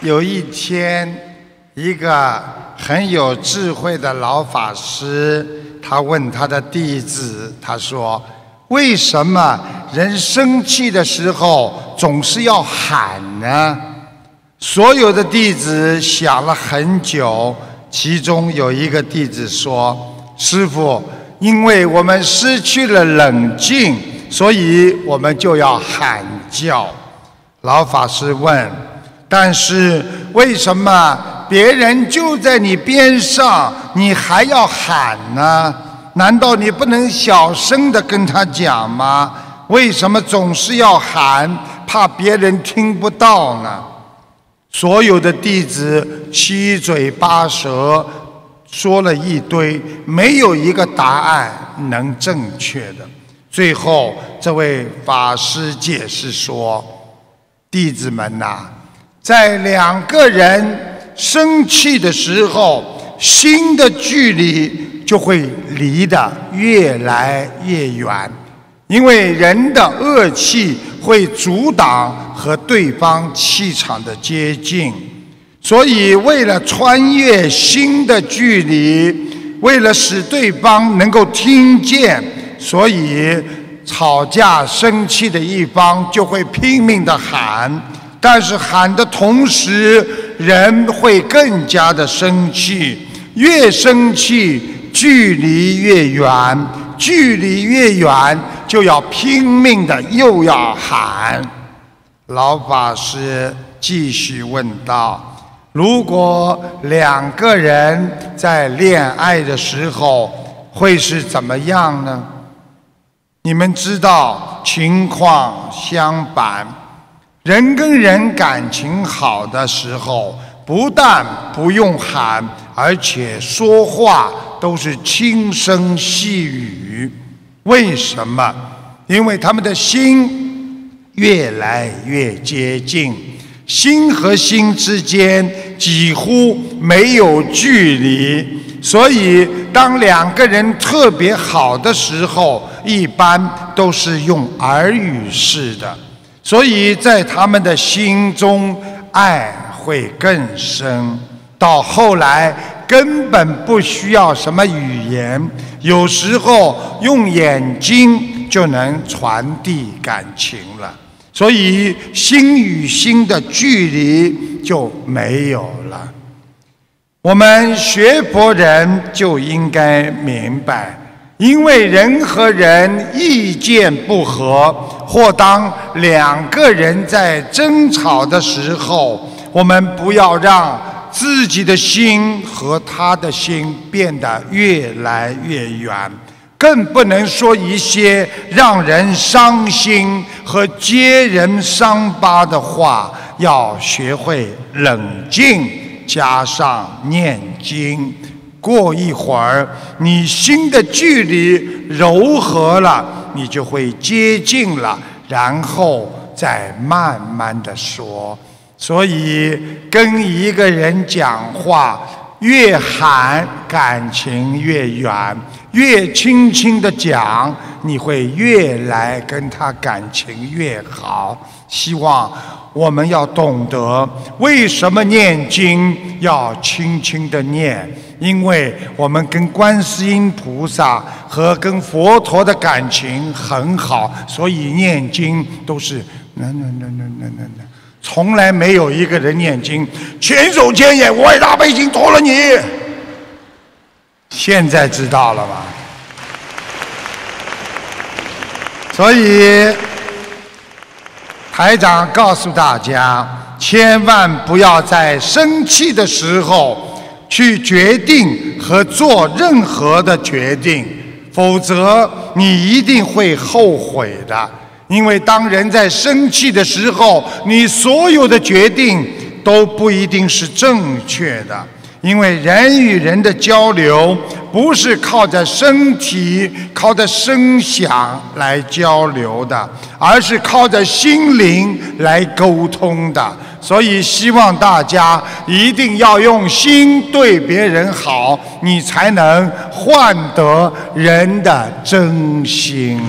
有一天，一个很有智慧的老法师，他问他的弟子，他说：“为什么人生气的时候总是要喊呢？”所有的弟子想了很久，其中有一个弟子说：“师傅，因为我们失去了冷静，所以我们就要喊叫。”老法师问：“但是为什么别人就在你边上，你还要喊呢？难道你不能小声的跟他讲吗？为什么总是要喊，怕别人听不到呢？”所有的弟子七嘴八舌说了一堆，没有一个答案能正确的。最后，这位法师解释说：“弟子们呐，在两个人生气的时候，心的距离就会离得越来越远。”因为人的恶气会阻挡和对方气场的接近，所以为了穿越心的距离，为了使对方能够听见，所以吵架生气的一方就会拼命的喊，但是喊的同时，人会更加的生气，越生气距离越远，距离越远。就要拼命的又要喊，老法师继续问道：“如果两个人在恋爱的时候，会是怎么样呢？你们知道情况相反，人跟人感情好的时候，不但不用喊，而且说话都是轻声细语。”为什么？因为他们的心越来越接近，心和心之间几乎没有距离，所以当两个人特别好的时候，一般都是用耳语式的，所以在他们的心中，爱会更深。到后来。根本不需要什么语言，有时候用眼睛就能传递感情了，所以心与心的距离就没有了。我们学佛人就应该明白，因为人和人意见不合，或当两个人在争吵的时候，我们不要让。自己的心和他的心变得越来越远，更不能说一些让人伤心和揭人伤疤的话。要学会冷静，加上念经。过一会儿，你心的距离柔和了，你就会接近了，然后再慢慢的说。所以，跟一个人讲话，越喊感情越远，越轻轻的讲，你会越来跟他感情越好。希望我们要懂得，为什么念经要轻轻的念？因为我们跟观世音菩萨和跟佛陀的感情很好，所以念经都是那那那那那那那。从来没有一个人念经，千手千眼，我爱大悲经托了你。现在知道了吧？所以台长告诉大家，千万不要在生气的时候去决定和做任何的决定，否则你一定会后悔的。因为当人在生气的时候，你所有的决定都不一定是正确的。因为人与人的交流不是靠着身体、靠着声响来交流的，而是靠着心灵来沟通的。所以，希望大家一定要用心对别人好，你才能换得人的真心！